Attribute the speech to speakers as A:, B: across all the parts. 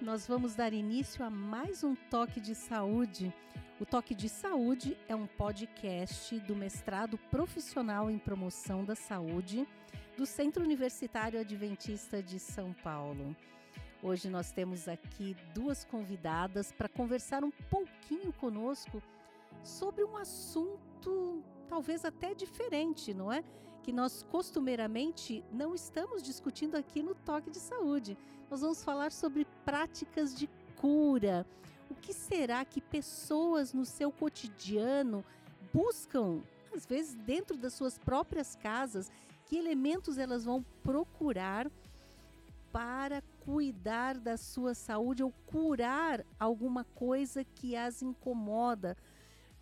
A: Nós vamos dar início a mais um Toque de Saúde. O Toque de Saúde é um podcast do mestrado profissional em promoção da saúde do Centro Universitário Adventista de São Paulo. Hoje nós temos aqui duas convidadas para conversar um pouquinho conosco sobre um assunto talvez até diferente, não é? Que nós costumeiramente não estamos discutindo aqui no Toque de Saúde. Nós vamos falar sobre práticas de cura. O que será que pessoas no seu cotidiano buscam, às vezes dentro das suas próprias casas, que elementos elas vão procurar para cuidar da sua saúde ou curar alguma coisa que as incomoda?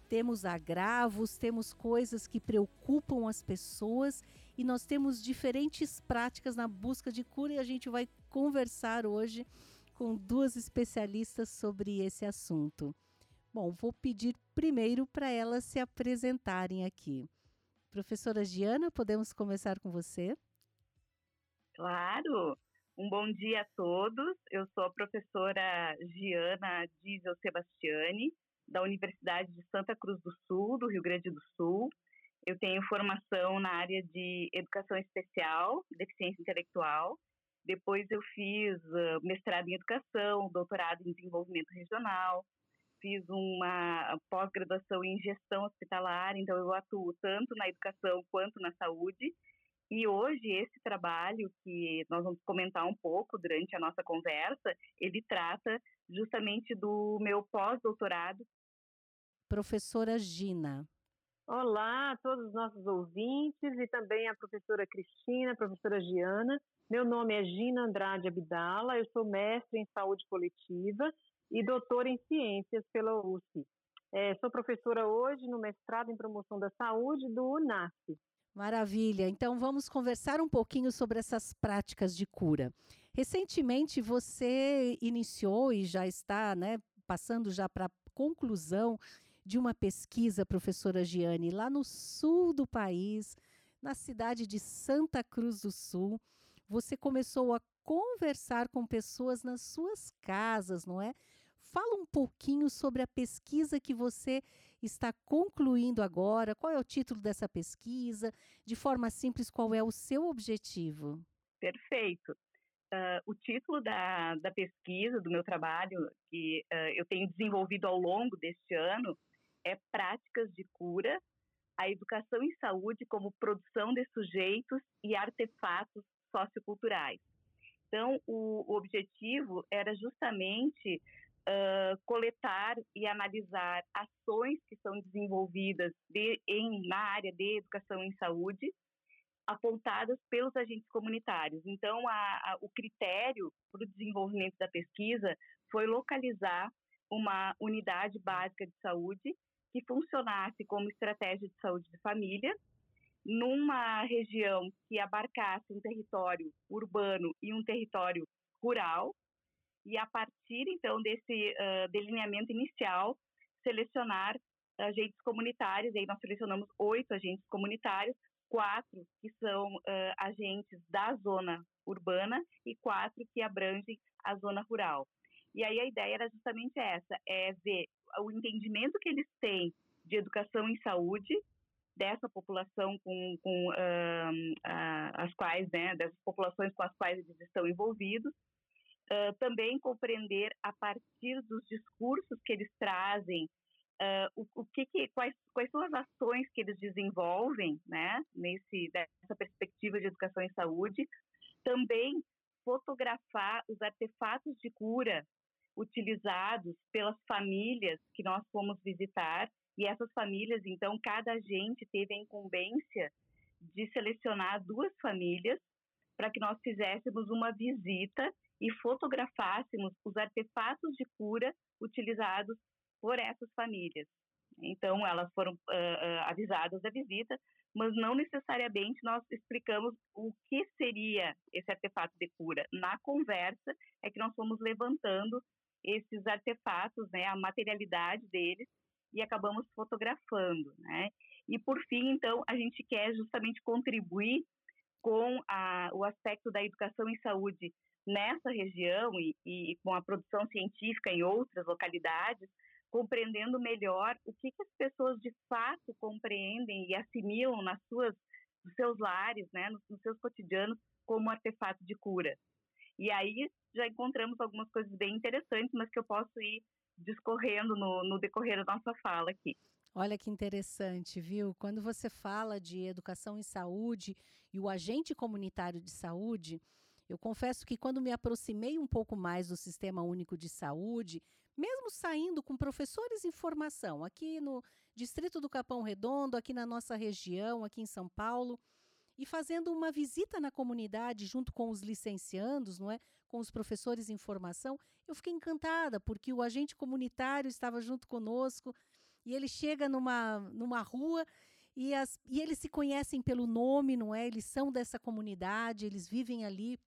A: Temos agravos, temos coisas que preocupam as pessoas e nós temos diferentes práticas na busca de cura e a gente vai conversar hoje com duas especialistas sobre esse assunto. Bom, vou pedir primeiro para elas se apresentarem aqui. Professora Giana, podemos começar com você?
B: Claro! Um bom dia a todos. Eu sou a professora Giana Diesel Sebastiani, da Universidade de Santa Cruz do Sul, do Rio Grande do Sul. Eu tenho formação na área de educação especial, deficiência intelectual. Depois eu fiz uh, mestrado em educação, doutorado em desenvolvimento regional, fiz uma pós-graduação em gestão hospitalar, então eu atuo tanto na educação quanto na saúde. E hoje esse trabalho que nós vamos comentar um pouco durante a nossa conversa, ele trata justamente do meu pós-doutorado.
A: Professora Gina.
C: Olá a todos os nossos ouvintes e também a professora Cristina, a professora Giana. Meu nome é Gina Andrade Abdala, eu sou mestre em saúde coletiva e doutora em ciências pela USP. É, sou professora hoje no mestrado em promoção da saúde do UNAF.
A: Maravilha. Então vamos conversar um pouquinho sobre essas práticas de cura. Recentemente você iniciou e já está, né, passando já para a conclusão de uma pesquisa, professora Giane, lá no sul do país, na cidade de Santa Cruz do Sul. Você começou a conversar com pessoas nas suas casas, não é? Fala um pouquinho sobre a pesquisa que você está concluindo agora. Qual é o título dessa pesquisa? De forma simples, qual é o seu objetivo?
B: Perfeito. Uh, o título da, da pesquisa, do meu trabalho, que uh, eu tenho desenvolvido ao longo deste ano, é práticas de cura, a educação em saúde como produção de sujeitos e artefatos socioculturais. Então, o, o objetivo era justamente uh, coletar e analisar ações que são desenvolvidas de, em, na área de educação em saúde, apontadas pelos agentes comunitários. Então, a, a, o critério para o desenvolvimento da pesquisa foi localizar uma unidade básica de saúde que funcionasse como estratégia de saúde de família, numa região que abarcasse um território urbano e um território rural, e a partir então desse uh, delineamento inicial, selecionar agentes comunitários, aí nós selecionamos oito agentes comunitários quatro que são uh, agentes da zona urbana e quatro que abrangem a zona rural. E aí a ideia era justamente essa, é ver o entendimento que eles têm de educação em saúde dessa população com, com uh, uh, as quais, né, dessas populações com as quais eles estão envolvidos, uh, também compreender a partir dos discursos que eles trazem Uh, o, o que, que, quais, quais são as ações que eles desenvolvem, né, nesse dessa perspectiva de educação em saúde, também fotografar os artefatos de cura utilizados pelas famílias que nós fomos visitar. E essas famílias, então, cada agente teve a incumbência de selecionar duas famílias para que nós fizéssemos uma visita e fotografássemos os artefatos de cura utilizados por essas famílias. Então, elas foram uh, avisadas da visita, mas não necessariamente nós explicamos o que seria esse artefato de cura. Na conversa é que nós fomos levantando esses artefatos, né, a materialidade deles, e acabamos fotografando, né? E por fim, então, a gente quer justamente contribuir com a, o aspecto da educação em saúde nessa região e, e, com a produção científica em outras localidades, compreendendo melhor o que, que as pessoas de fato compreendem e assimilam nas suas, nos seus lares, né, nos, nos seus cotidianos, como artefato de cura. E aí já encontramos algumas coisas bem interessantes, mas que eu posso ir discorrendo no, no decorrer da nossa fala aqui.
A: Olha que interessante, viu? Quando você fala de educação em saúde e o agente comunitário de saúde, eu confesso que quando me aproximei um pouco mais do Sistema Único de Saúde, mesmo saindo com professores em formação aqui no Distrito do Capão Redondo, aqui na nossa região, aqui em São Paulo, e fazendo uma visita na comunidade junto com os licenciandos, não é? Com os professores em formação, eu fiquei encantada porque o agente comunitário estava junto conosco e ele chega numa, numa rua e, as, e eles se conhecem pelo nome, não é? Eles são dessa comunidade, eles vivem ali.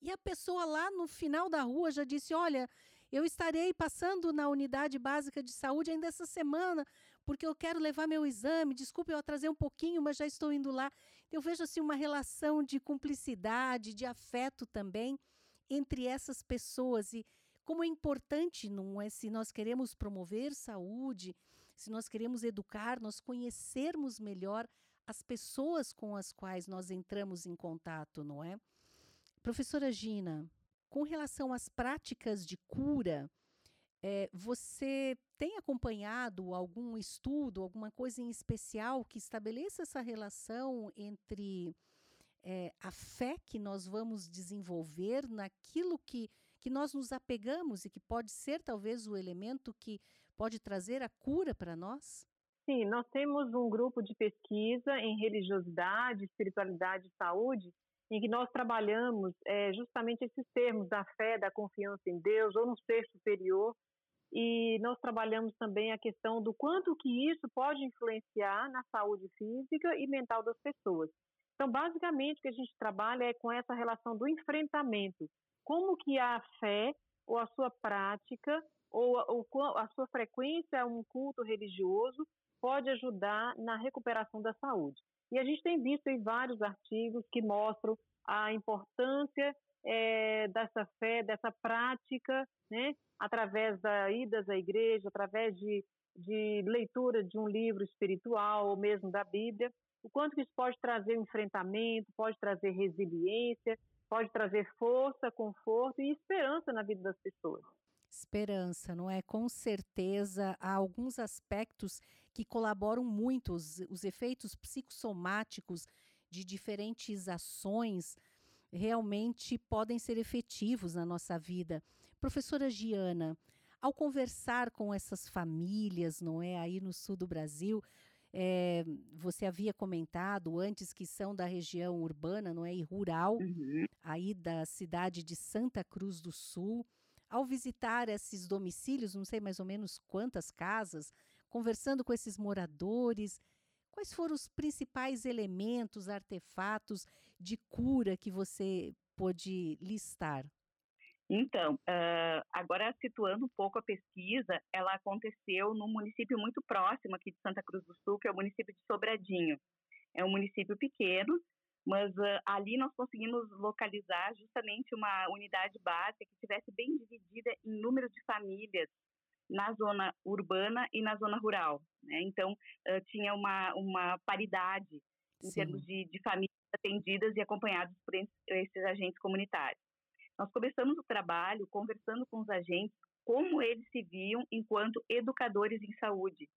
A: E a pessoa lá no final da rua já disse: Olha, eu estarei passando na unidade básica de saúde ainda essa semana, porque eu quero levar meu exame. Desculpe eu atrasei um pouquinho, mas já estou indo lá. Eu vejo assim uma relação de cumplicidade, de afeto também entre essas pessoas e como é importante, não é, se nós queremos promover saúde, se nós queremos educar, nós conhecermos melhor as pessoas com as quais nós entramos em contato, não é? Professora Gina, com relação às práticas de cura, é, você tem acompanhado algum estudo, alguma coisa em especial que estabeleça essa relação entre é, a fé que nós vamos desenvolver naquilo que, que nós nos apegamos e que pode ser talvez o elemento que pode trazer a cura para nós?
C: Sim, nós temos um grupo de pesquisa em religiosidade, espiritualidade e saúde em que nós trabalhamos é, justamente esses termos da fé, da confiança em Deus ou no ser superior, e nós trabalhamos também a questão do quanto que isso pode influenciar na saúde física e mental das pessoas. Então, basicamente, o que a gente trabalha é com essa relação do enfrentamento. Como que a fé ou a sua prática ou, ou a sua frequência a um culto religioso pode ajudar na recuperação da saúde. E a gente tem visto em vários artigos que mostram a importância é, dessa fé, dessa prática, né, através da idas à igreja, através de, de leitura de um livro espiritual ou mesmo da Bíblia, o quanto que isso pode trazer enfrentamento, pode trazer resiliência, pode trazer força, conforto e esperança na vida das pessoas.
A: Esperança, não é? Com certeza há alguns aspectos que colaboram muito, os, os efeitos psicossomáticos de diferentes ações realmente podem ser efetivos na nossa vida. Professora Giana, ao conversar com essas famílias, não é, aí no sul do Brasil, é, você havia comentado antes que são da região urbana, não é, e rural, uhum. aí da cidade de Santa Cruz do Sul. Ao visitar esses domicílios, não sei mais ou menos quantas casas, conversando com esses moradores, quais foram os principais elementos, artefatos de cura que você pôde listar?
B: Então, uh, agora situando um pouco a pesquisa, ela aconteceu num município muito próximo aqui de Santa Cruz do Sul, que é o município de Sobradinho. É um município pequeno, mas uh, ali nós conseguimos localizar justamente uma unidade básica que estivesse bem dividida em número de famílias na zona urbana e na zona rural. Né? Então, uh, tinha uma, uma paridade em Sim. termos de, de famílias atendidas e acompanhadas por esses agentes comunitários. Nós começamos o trabalho conversando com os agentes como eles se viam enquanto educadores em saúde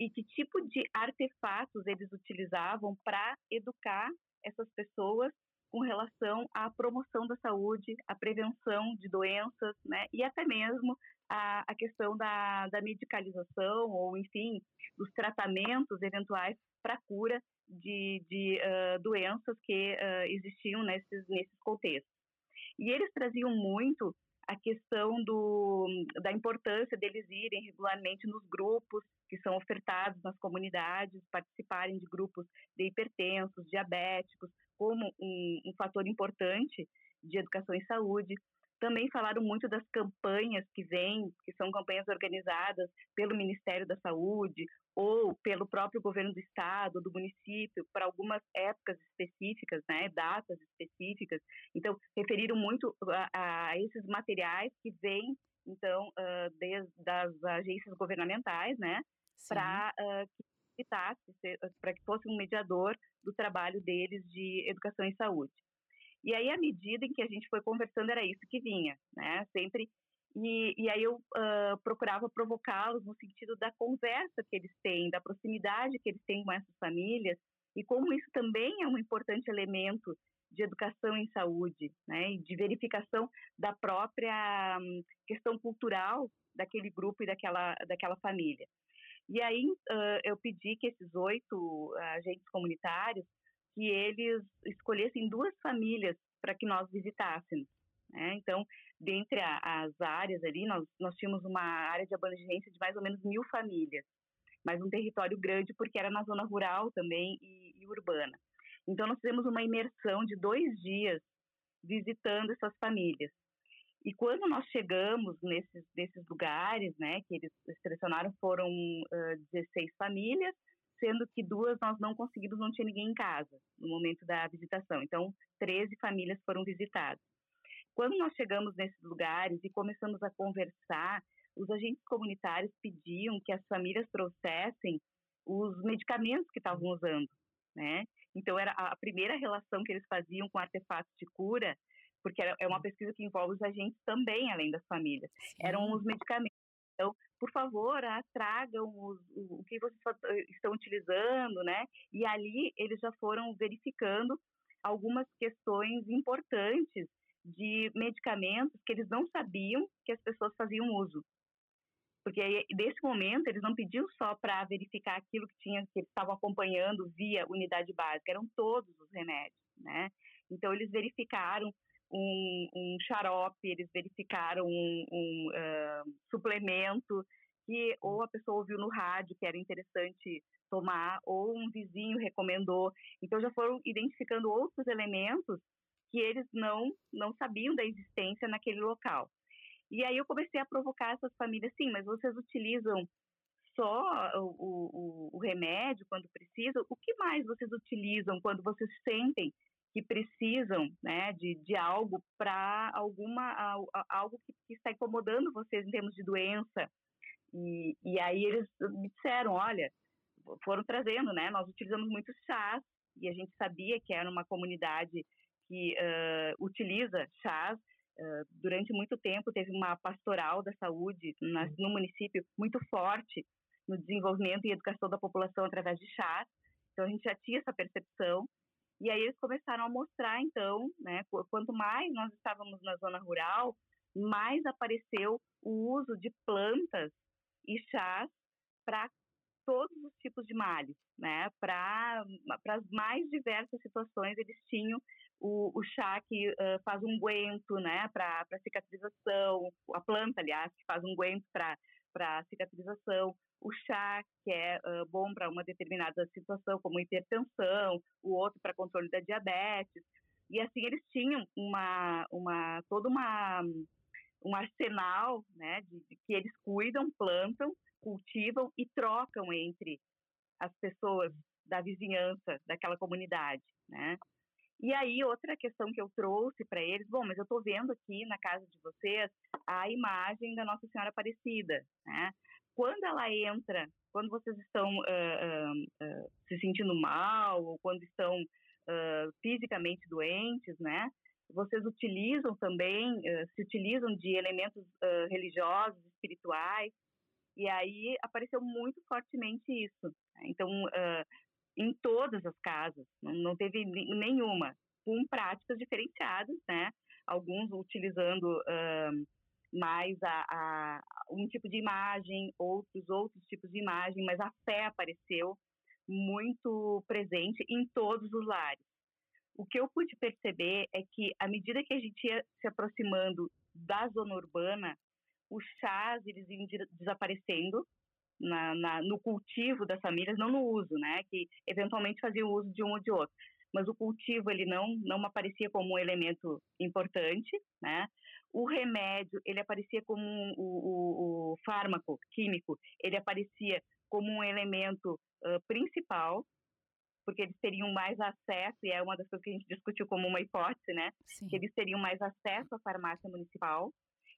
B: e que tipo de artefatos eles utilizavam para educar essas pessoas com relação à promoção da saúde, à prevenção de doenças, né, e até mesmo a, a questão da, da medicalização ou, enfim, dos tratamentos eventuais para cura de, de uh, doenças que uh, existiam nesses, nesses contextos. E eles traziam muito a questão do, da importância deles irem regularmente nos grupos que são ofertados nas comunidades, participarem de grupos de hipertensos, diabéticos, como um, um fator importante de educação em saúde. Também falaram muito das campanhas que vêm, que são campanhas organizadas pelo Ministério da Saúde ou pelo próprio governo do estado, do município, para algumas épocas específicas, né, datas específicas. Então, referiram muito a, a esses materiais que vêm, então, uh, desde das agências governamentais, né, para uh, que para que fosse um mediador do trabalho deles de educação e saúde. E aí, à medida em que a gente foi conversando, era isso que vinha, né? Sempre. E, e aí eu uh, procurava provocá-los no sentido da conversa que eles têm, da proximidade que eles têm com essas famílias, e como isso também é um importante elemento de educação em saúde, né? E de verificação da própria um, questão cultural daquele grupo e daquela, daquela família. E aí uh, eu pedi que esses oito agentes comunitários que eles escolhessem duas famílias para que nós visitássemos. Né? Então, dentre a, as áreas ali, nós, nós tínhamos uma área de abrangência de mais ou menos mil famílias, mas um território grande porque era na zona rural também e, e urbana. Então, nós fizemos uma imersão de dois dias visitando essas famílias. E quando nós chegamos nesses, nesses lugares, né, que eles selecionaram, foram uh, 16 famílias, sendo que duas nós não conseguimos, não tinha ninguém em casa no momento da visitação. Então, 13 famílias foram visitadas. Quando nós chegamos nesses lugares e começamos a conversar, os agentes comunitários pediam que as famílias trouxessem os medicamentos que estavam usando, né? Então era a primeira relação que eles faziam com artefatos de cura, porque é uma pesquisa que envolve os agentes também, além das famílias. Sim. Eram os medicamentos por favor, ah, tragam os, o, o que vocês eh, estão utilizando, né? E ali eles já foram verificando algumas questões importantes de medicamentos que eles não sabiam que as pessoas faziam uso. Porque aí, nesse momento eles não pediam só para verificar aquilo que tinha que eles estavam acompanhando via unidade básica, eram todos os remédios, né? Então eles verificaram um, um xarope, eles verificaram um, um uh, suplemento que ou a pessoa ouviu no rádio que era interessante tomar, ou um vizinho recomendou. Então já foram identificando outros elementos que eles não, não sabiam da existência naquele local. E aí eu comecei a provocar essas famílias, sim, mas vocês utilizam só o, o, o remédio quando precisam? O que mais vocês utilizam quando vocês sentem que precisam né, de, de algo para alguma algo que, que, está incomodando vocês em termos de doença e, e aí eles me disseram olha foram trazendo né nós utilizamos muito chás e a gente sabia que era uma comunidade que uh, utiliza chás uh, durante muito tempo teve uma pastoral da saúde na, no município muito forte no desenvolvimento e educação da população através de chás então a gente já tinha essa percepção e aí eles começaram a mostrar, então, né, quanto mais nós estávamos na zona rural, mais apareceu o uso de plantas e chás para todos os tipos de males, né? Para as mais diversas situações eles tinham o, o chá que uh, faz um guento, né? Para cicatrização, a planta, aliás, que faz um guento para cicatrização, o chá, que é uh, bom para uma determinada situação, como hipertensão, o outro para controle da diabetes. E assim eles tinham uma, uma todo uma, um arsenal né, de, de que eles cuidam, plantam, cultivam e trocam entre as pessoas da vizinhança daquela comunidade, né? E aí, outra questão que eu trouxe para eles, bom, mas eu estou vendo aqui na casa de vocês a imagem da Nossa Senhora Aparecida, né? quando ela entra, quando vocês estão uh, uh, uh, se sentindo mal ou quando estão fisicamente doentes, né? Vocês utilizam também, se utilizam de elementos religiosos, espirituais, e aí apareceu muito fortemente isso. Né? Então, em todas as casas, não, não teve nenhuma, com práticas diferenciadas, né? Alguns utilizando mais a, a, um tipo de imagem, outros outros tipos de imagem, mas a fé apareceu muito presente em todos os lares. O que eu pude perceber é que, à medida que a gente ia se aproximando da zona urbana, os chás eles iam desaparecendo na, na, no cultivo das famílias, não no uso, né? Que eventualmente faziam uso de um ou de outro. mas o cultivo ele não não aparecia como um elemento importante, né? O remédio ele aparecia como um, o, o, o, fármaco químico, ele aparecia como um elemento uh, principal, porque eles teriam mais acesso e é uma das coisas que a gente discutiu como uma hipótese, né? Sim. Que eles teriam mais acesso à farmácia municipal,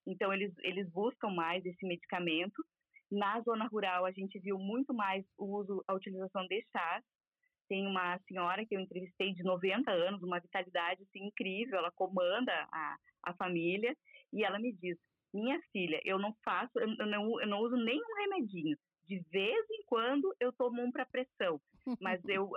B: então eles eles buscam mais esse medicamento. Na zona rural a gente viu muito mais o uso, a utilização de chás tem uma senhora que eu entrevistei de 90 anos, uma vitalidade assim, incrível, ela comanda a, a família, e ela me diz, minha filha, eu não faço, eu não, eu não uso nenhum remedinho, de vez em quando eu tomo um para pressão, mas eu,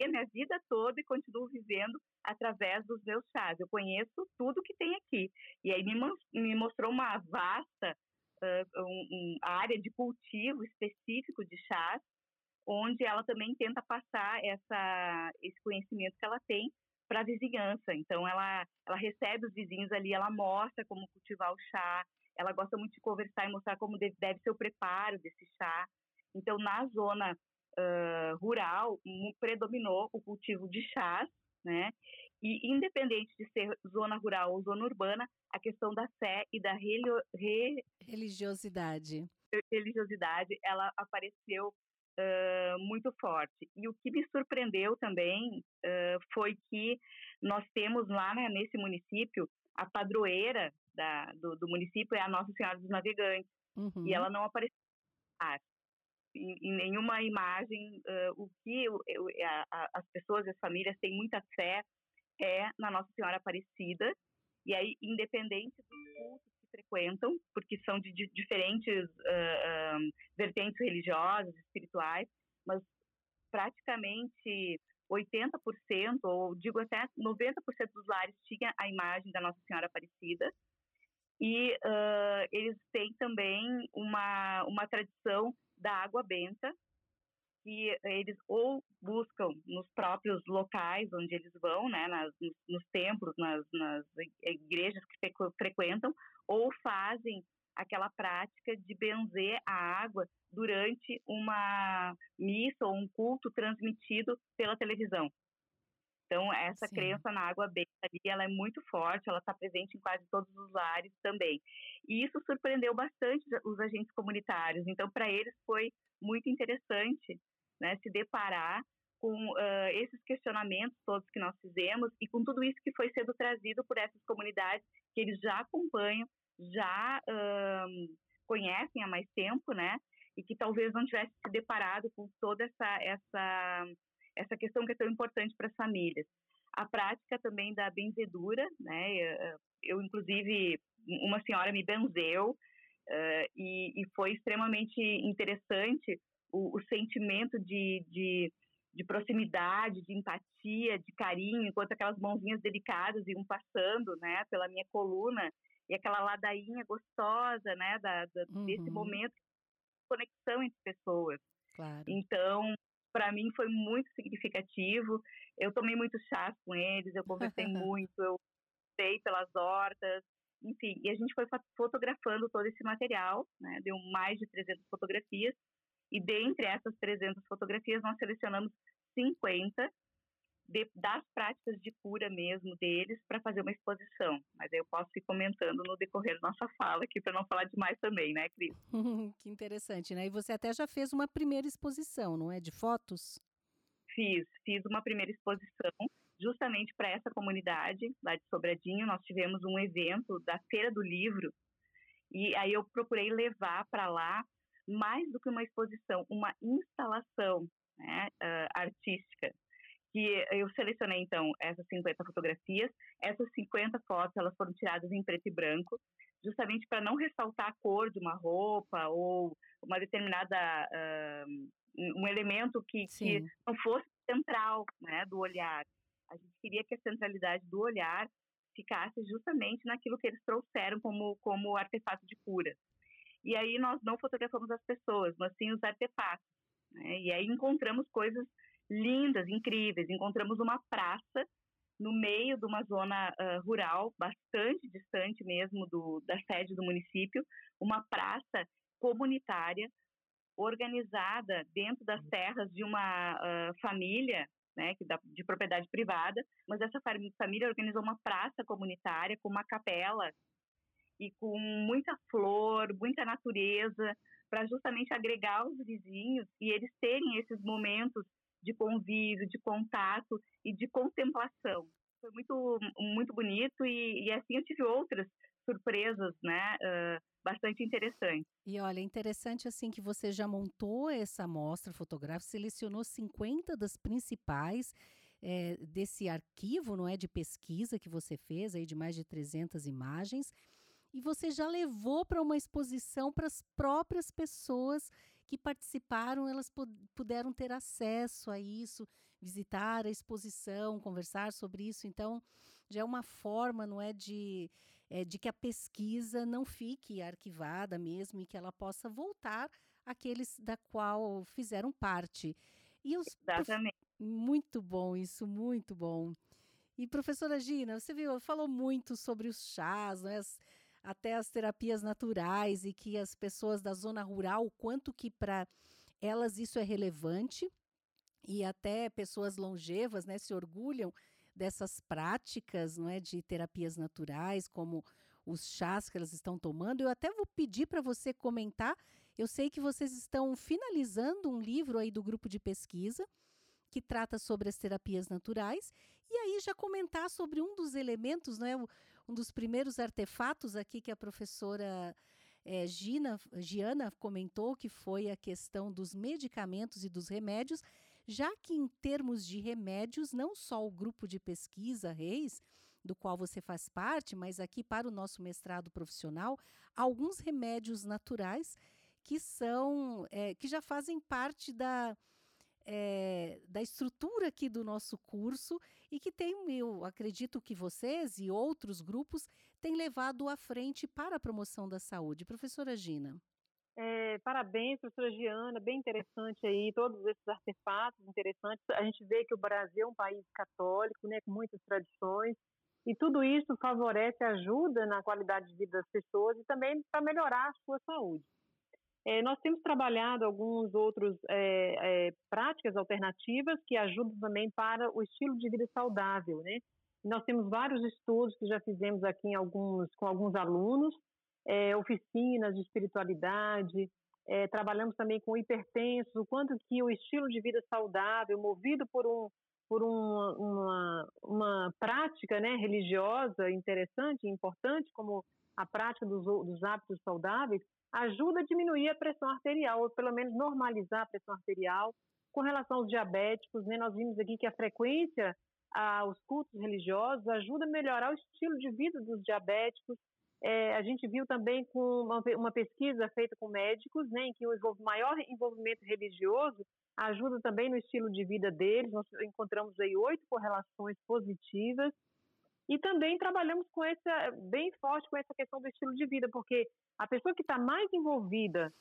B: eu minha vida toda e continuo vivendo através dos meus chás. Eu conheço tudo que tem aqui. E aí me, me mostrou uma vasta uh, um, um, área de cultivo específico de chás onde ela também tenta passar essa, esse conhecimento que ela tem para a vizinhança. Então, ela, ela recebe os vizinhos ali, ela mostra como cultivar o chá, ela gosta muito de conversar e mostrar como deve, deve ser o preparo desse chá. Então, na zona uh, rural, predominou o cultivo de chás, né? E independente de ser zona rural ou zona urbana, a questão da fé e da re...
A: religiosidade
B: religiosidade ela apareceu uh, muito forte. E o que me surpreendeu também uh, foi que nós temos lá né, nesse município a padroeira da, do, do, município é a Nossa Senhora dos Navegantes uhum. e ela não apareceu em, nenhuma imagem. Uh, o que a, a, as pessoas, as famílias têm muita fé é na Nossa Senhora Aparecida e aí independente dos cultos frequentam, porque são de, de diferentes uh, um, vertentes religiosas, espirituais, mas praticamente 80%, ou digo até 90% dos lares tinha a imagem da Nossa Senhora Aparecida. E uh, eles têm também uma, uma tradição da água benta, que eles ou buscam nos próprios locais onde eles vão, né, nas, nos, templos, nas, nas igrejas que frequentam, ou fazem aquela prática de benzer a água durante uma missa ou um culto transmitido pela televisão. Então, essa Sim. crença na água benta ali, ela é muito forte, ela está presente em quase todos os lares também. E isso surpreendeu bastante os agentes comunitários. Então, para eles foi muito interessante né, se deparar com uh, esses questionamentos todos que nós fizemos e com tudo isso que foi sendo trazido por essas comunidades que eles já acompanham já conhecem há mais tempo, né? E que talvez não tivesse se deparado com toda essa, essa, essa questão que é tão importante para as famílias. A prática também da benzedura, né? Eu, eu inclusive, uma senhora me benzeu uh, e, e, foi extremamente interessante o, o sentimento de, de, de proximidade, de empatia, de carinho, enquanto aquelas mãozinhas delicadas iam passando, né, pela minha coluna e aquela ladainha gostosa, né, da, da uhum. desse momento de conexão entre pessoas.
A: Claro.
B: Então, para mim foi muito significativo. Eu tomei muito chá com eles, eu conversei muito, eu sei pelas hortas, enfim, e a gente foi fotografando todo esse material, né, deu mais de 300 fotografias, e dentre essas 300 fotografias nós selecionamos 50 de, das práticas de cura mesmo deles para fazer uma exposição. Mas eu posso ir comentando no decorrer da nossa fala aqui para não falar demais também, né, Cris?
A: que interessante, né? E você até já fez uma primeira exposição, não é? De fotos?
B: Fiz, fiz uma primeira exposição justamente para essa comunidade lá de Sobradinho. Nós tivemos um evento da Feira do Livro e aí eu procurei levar para lá mais do que uma exposição, uma instalação né, uh, artística que eu selecionei então essas 50 fotografias. Essas 50 fotos elas foram tiradas em preto e branco, justamente para não ressaltar a cor de uma roupa ou uma determinada uh, um elemento que, que, não fosse central, né, do olhar. A gente queria que a centralidade do olhar ficasse justamente naquilo que eles trouxeram como como artefato de cura. E aí nós não fotografamos as pessoas, mas sim os artefatos. Né? E aí encontramos coisas lindas, incríveis. Encontramos uma praça no meio de uma zona uh, rural, bastante distante mesmo do, da sede do município, uma praça comunitária organizada dentro das terras de uma uh, família né, que de propriedade privada, mas essa família organizou uma praça comunitária com uma capela e com muita flor, muita natureza, para justamente agregar os vizinhos e eles terem esses momentos de convívio, de contato e de contemplação. Foi muito, muito bonito e, e assim eu tive outras surpresas, né, uh, bastante interessantes.
A: E olha, interessante assim que você já montou essa amostra fotográfica, selecionou 50 das principais é, desse arquivo, não é, de pesquisa que você fez aí de mais de 300 imagens e você já levou para uma exposição para as próprias pessoas que participaram, elas puderam ter acesso a isso, visitar a exposição, conversar sobre isso. Então, já é uma forma, não é, de, é, de que a pesquisa não fique arquivada mesmo e que ela possa voltar àqueles da qual fizeram parte.
B: E os, Exatamente.
A: Muito bom isso, muito bom. E professora Gina, você viu, falou muito sobre os chás, né? As, até as terapias naturais e que as pessoas da zona rural, quanto que para elas isso é relevante e até pessoas longevas, né, se orgulham dessas práticas, não é, de terapias naturais, como os chás que elas estão tomando. Eu até vou pedir para você comentar. Eu sei que vocês estão finalizando um livro aí do grupo de pesquisa que trata sobre as terapias naturais e aí já comentar sobre um dos elementos, não é, um dos primeiros artefatos aqui que a professora é, Gina, Giana comentou, que foi a questão dos medicamentos e dos remédios, já que em termos de remédios, não só o grupo de pesquisa Reis, do qual você faz parte, mas aqui para o nosso mestrado profissional, alguns remédios naturais que são é, que já fazem parte da, é, da estrutura aqui do nosso curso e que tem, eu acredito que vocês e outros grupos têm levado à frente para a promoção da saúde. Professora Gina.
C: É, parabéns, professora Giana, bem interessante aí, todos esses artefatos interessantes. A gente vê que o Brasil é um país católico, né, com muitas tradições, e tudo isso favorece, ajuda na qualidade de vida das pessoas e também para melhorar a sua saúde. É, nós temos trabalhado alguns outros é, é, práticas alternativas que ajudam também para o estilo de vida saudável, né? Nós temos vários estudos que já fizemos aqui em alguns, com alguns alunos, oficinas de espiritualidade, trabalhamos também com hipertensos, o quanto que o estilo de vida saudável, movido por, um, por uma, uma, prática né, religiosa interessante importante, como a prática dos, dos hábitos saudáveis, ajuda a diminuir a pressão arterial, ou pelo menos normalizar a pressão arterial. Com relação aos diabéticos, né, nós vimos aqui que a frequência aos cultos religiosos ajuda a melhorar o estilo de vida dos diabéticos. É, a gente viu também com uma, uma, pesquisa feita com médicos, né, em que o maior envolvimento religioso ajuda também no estilo de vida deles. Nós encontramos aí oito correlações positivas e também trabalhamos com essa, bem forte com essa questão do estilo de vida, porque a pessoa que está mais envolvida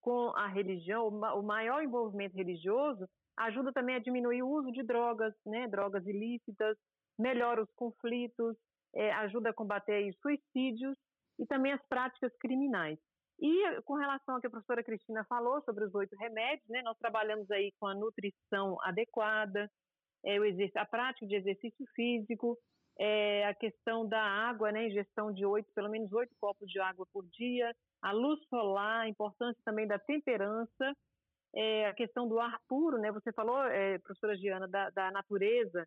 C: com a religião, o maior envolvimento religioso, ajuda também a diminuir o uso de drogas, né, drogas ilícitas, melhora os conflitos, é, ajuda a combater os suicídios e também as práticas criminais. E com relação ao que a professora Cristina falou sobre os oito remédios, né, nós trabalhamos aí com a nutrição adequada, é, a prática de exercício físico, é, a questão da água, né, ingestão de oito, pelo menos oito copos de água por dia, a luz solar, a importância também da temperança, é, a questão do ar puro, né, você falou, é, professora Giana, da, da natureza,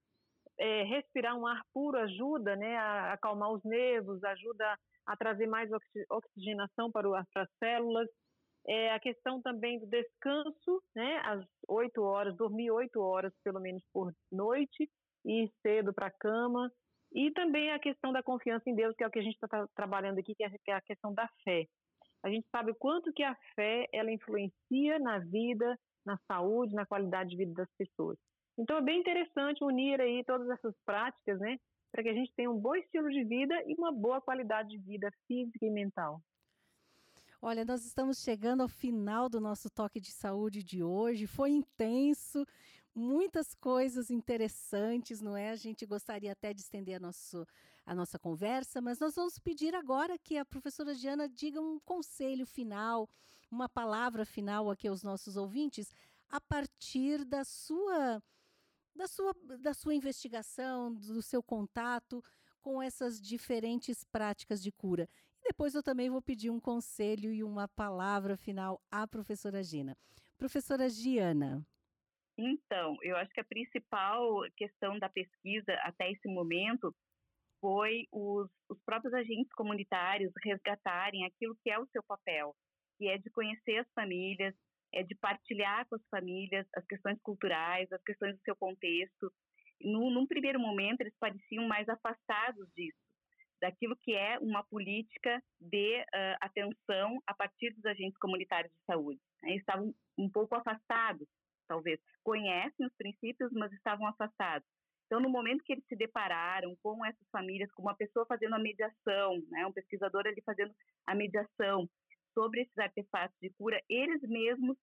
C: é, respirar um ar puro ajuda né, a acalmar os nervos, ajuda a trazer mais oxigenação para, o, para as células, é, a questão também do descanso, né, às oito horas, dormir oito horas pelo menos por noite, ir cedo para a cama, e também a questão da confiança em Deus, que é o que a gente está trabalhando aqui, é, que é a questão da fé. A gente sabe o quanto que a fé ela influencia na vida, na saúde, na qualidade de vida das pessoas. Então é bem interessante unir aí todas essas práticas, né, para que a gente tenha um bom estilo de vida e uma boa qualidade de vida física e mental.
A: Olha, nós estamos chegando ao final do nosso toque de saúde de hoje. Foi intenso, muitas coisas interessantes, não é? A gente gostaria até de estender a, nosso, a nossa conversa, mas nós vamos pedir agora que a professora Diana diga um conselho final, uma palavra final aqui aos nossos ouvintes, a partir da sua da sua, da sua investigação, do seu contato com essas diferentes práticas de cura. E depois eu também vou pedir um conselho e uma palavra final à professora Gina. Professora Giana.
B: Então, eu acho que a principal questão da pesquisa até esse momento foi os, os próprios agentes comunitários resgatarem aquilo que é o seu papel, que é de conhecer as famílias, é de partilhar com as famílias as questões culturais, as questões do seu contexto. No, num primeiro momento, eles pareciam mais afastados disso, daquilo que é uma política de uh, atenção a partir dos agentes comunitários de saúde. Eles estavam um pouco afastados, talvez. Conhecem os princípios, mas estavam afastados. Então, no momento que eles se depararam com essas famílias, com uma pessoa fazendo a mediação, né, um pesquisador ali fazendo a mediação sobre esses artefatos de cura, eles mesmos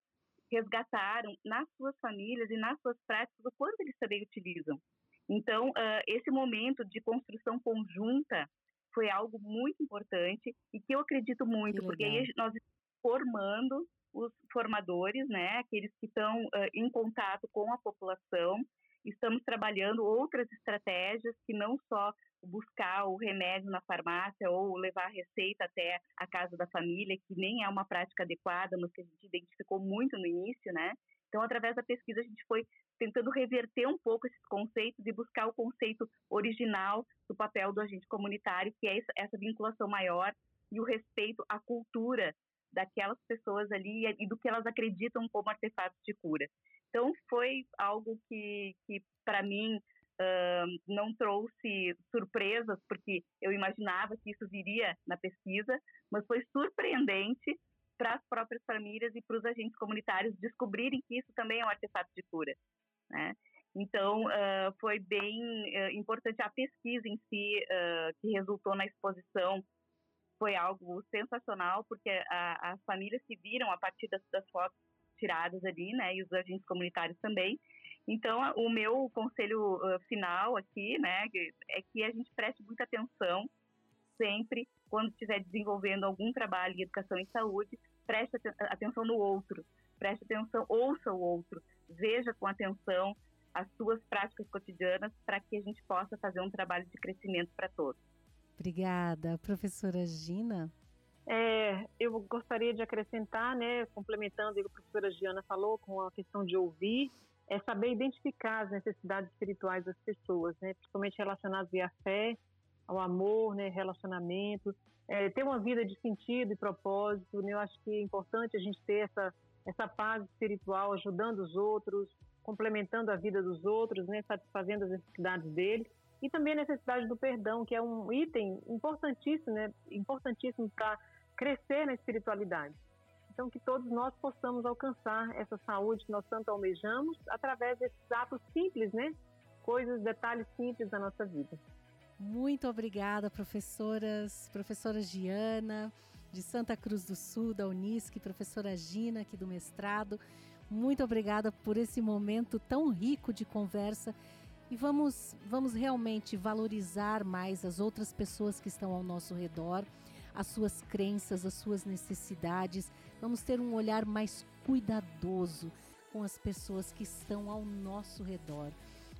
B: resgataram nas suas famílias e nas suas práticas o quanto eles também utilizam. Então, uh, esse momento de construção conjunta foi algo muito importante e que eu acredito muito, porque aí nós estamos formando os formadores, né, aqueles que estão uh, em contato com a população, estamos trabalhando outras estratégias que não só buscar o remédio na farmácia ou levar a receita até a casa da família, que nem é uma prática adequada, mas que a gente identificou muito no início, né? Então, através da pesquisa, a gente foi tentando reverter um pouco esses conceitos e buscar o conceito original do papel do agente comunitário, que é essa vinculação maior e o respeito à cultura daquelas pessoas ali e do que elas acreditam como artefatos de cura. Então, foi algo que, que para mim, não trouxe surpresas, porque eu imaginava que isso viria na pesquisa, mas foi surpreendente para as próprias famílias e para os agentes comunitários descobrirem que isso também é um artefato de cura. Né? Então, uh, foi bem uh, importante a pesquisa em si, uh, que resultou na exposição, foi algo sensacional, porque as famílias se viram a partir das, das, fotos tiradas ali, né, e os agentes comunitários também, então, o meu conselho final aqui, né, é que a gente preste muita atenção sempre quando estiver desenvolvendo algum trabalho em educação e saúde, preste atenção no outro, preste atenção, ouça o outro, veja com atenção as suas práticas cotidianas para que a gente possa fazer um trabalho de crescimento para todos.
A: Obrigada, professora Gina.
C: É, eu gostaria de acrescentar, né, complementando o que a professora Giana falou com a questão de ouvir, é saber identificar as necessidades espirituais das pessoas, né? principalmente relacionadas à fé, ao amor, né? relacionamento, é, ter uma vida de sentido e propósito. Né? Eu acho que é importante a gente ter essa, essa paz espiritual, ajudando os outros, complementando a vida dos outros, né? satisfazendo as necessidades deles. E também a necessidade do perdão, que é um item importantíssimo, né? importantíssimo para crescer na espiritualidade. Então, que todos nós possamos alcançar essa saúde que nós tanto almejamos através desses atos simples, né? Coisas, detalhes simples da nossa vida.
A: Muito obrigada, professoras, professora Giana, de Santa Cruz do Sul, da Unisc, professora Gina, aqui do mestrado. Muito obrigada por esse momento tão rico de conversa e vamos, vamos realmente valorizar mais as outras pessoas que estão ao nosso redor as suas crenças, as suas necessidades. Vamos ter um olhar mais cuidadoso com as pessoas que estão ao nosso redor.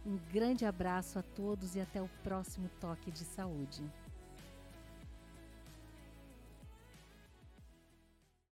A: Um grande abraço a todos e até o próximo Toque de Saúde.